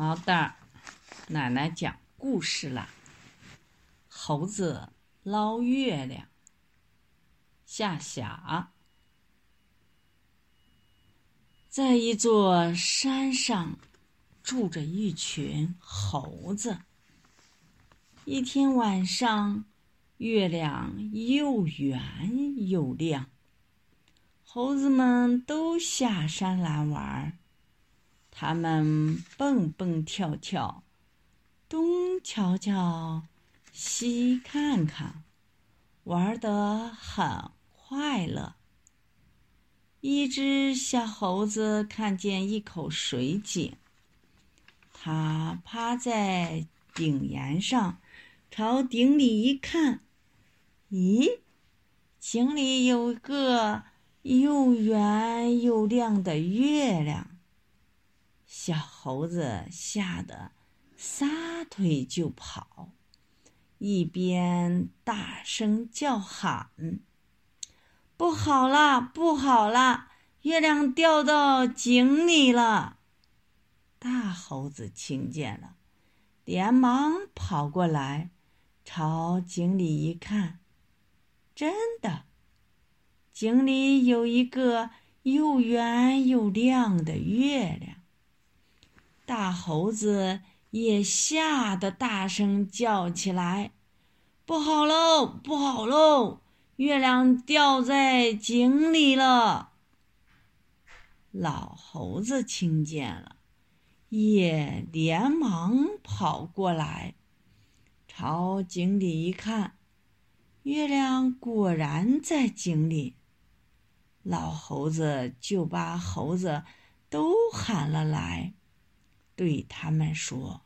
毛蛋，奶奶讲故事啦。猴子捞月亮。下辖，在一座山上，住着一群猴子。一天晚上，月亮又圆又亮，猴子们都下山来玩儿。他们蹦蹦跳跳，东瞧瞧，西看看，玩得很快乐。一只小猴子看见一口水井，它趴在井沿上，朝井里一看，咦，井里有个又圆又亮的月亮。小猴子吓得撒腿就跑，一边大声叫喊：“不好啦，不好啦！月亮掉到井里了！”大猴子听见了，连忙跑过来，朝井里一看，真的，井里有一个又圆又亮的月亮。大猴子也吓得大声叫起来：“不好喽，不好喽！月亮掉在井里了。”老猴子听见了，也连忙跑过来，朝井里一看，月亮果然在井里。老猴子就把猴子都喊了来。对他们说：“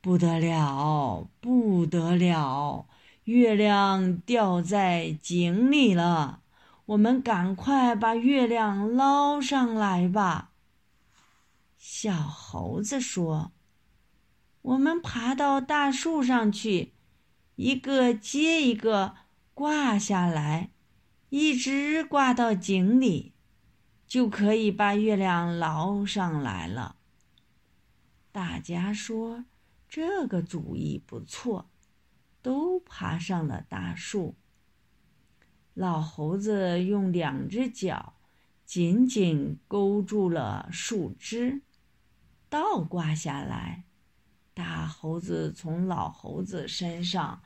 不得了，不得了！月亮掉在井里了，我们赶快把月亮捞上来吧。”小猴子说：“我们爬到大树上去，一个接一个挂下来，一直挂到井里，就可以把月亮捞上来了。”大家说：“这个主意不错。”都爬上了大树。老猴子用两只脚紧紧勾住了树枝，倒挂下来。大猴子从老猴子身上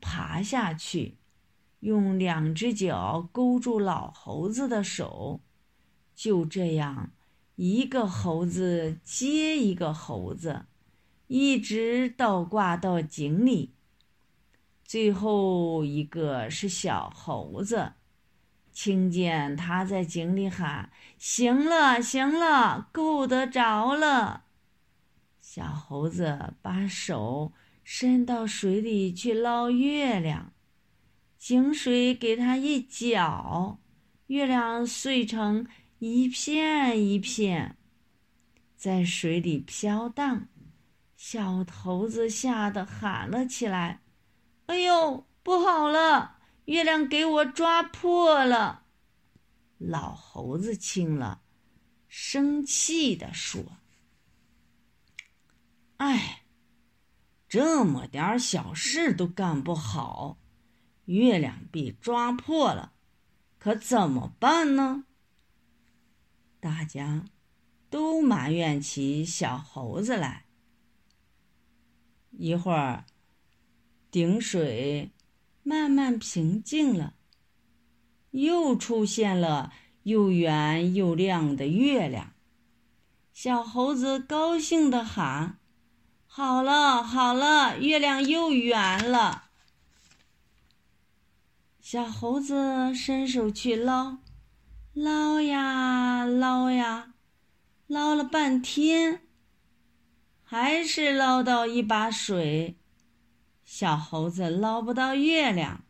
爬下去，用两只脚勾住老猴子的手，就这样。一个猴子接一个猴子，一直倒挂到井里。最后一个是小猴子，听见他在井里喊：“行了，行了，够得着了。”小猴子把手伸到水里去捞月亮，井水给他一搅，月亮碎成。一片一片，在水里飘荡，小猴子吓得喊了起来：“哎呦，不好了！月亮给我抓破了！”老猴子听了，生气地说：“哎，这么点小事都干不好，月亮被抓破了，可怎么办呢？”大家都埋怨起小猴子来。一会儿，顶水慢慢平静了，又出现了又圆又亮的月亮。小猴子高兴地喊：“好了，好了，月亮又圆了。”小猴子伸手去捞。捞呀捞呀，捞了半天，还是捞到一把水。小猴子捞不到月亮，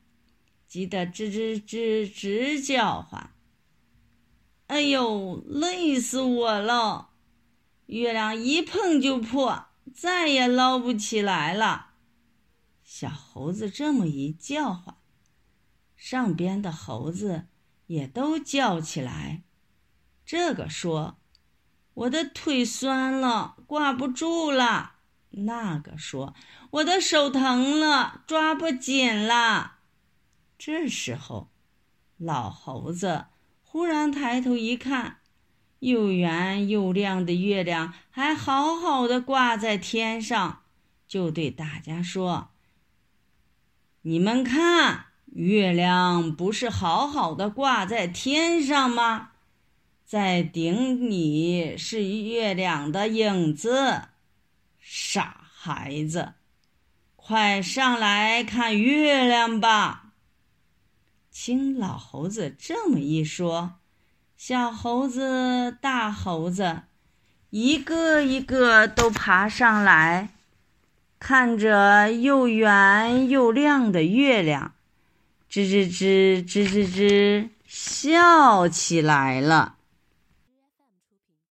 急得吱吱吱直叫唤。哎呦，累死我了！月亮一碰就破，再也捞不起来了。小猴子这么一叫唤，上边的猴子。也都叫起来。这个说：“我的腿酸了，挂不住了。那个说：“我的手疼了，抓不紧了。”这时候，老猴子忽然抬头一看，又圆又亮的月亮还好好的挂在天上，就对大家说：“你们看，月亮不是好好的挂在天上吗？在顶里是月亮的影子。”傻孩子，快上来看月亮吧！听老猴子这么一说，小猴子、大猴子一个一个都爬上来，看着又圆又亮的月亮，吱吱吱吱吱吱笑起来了。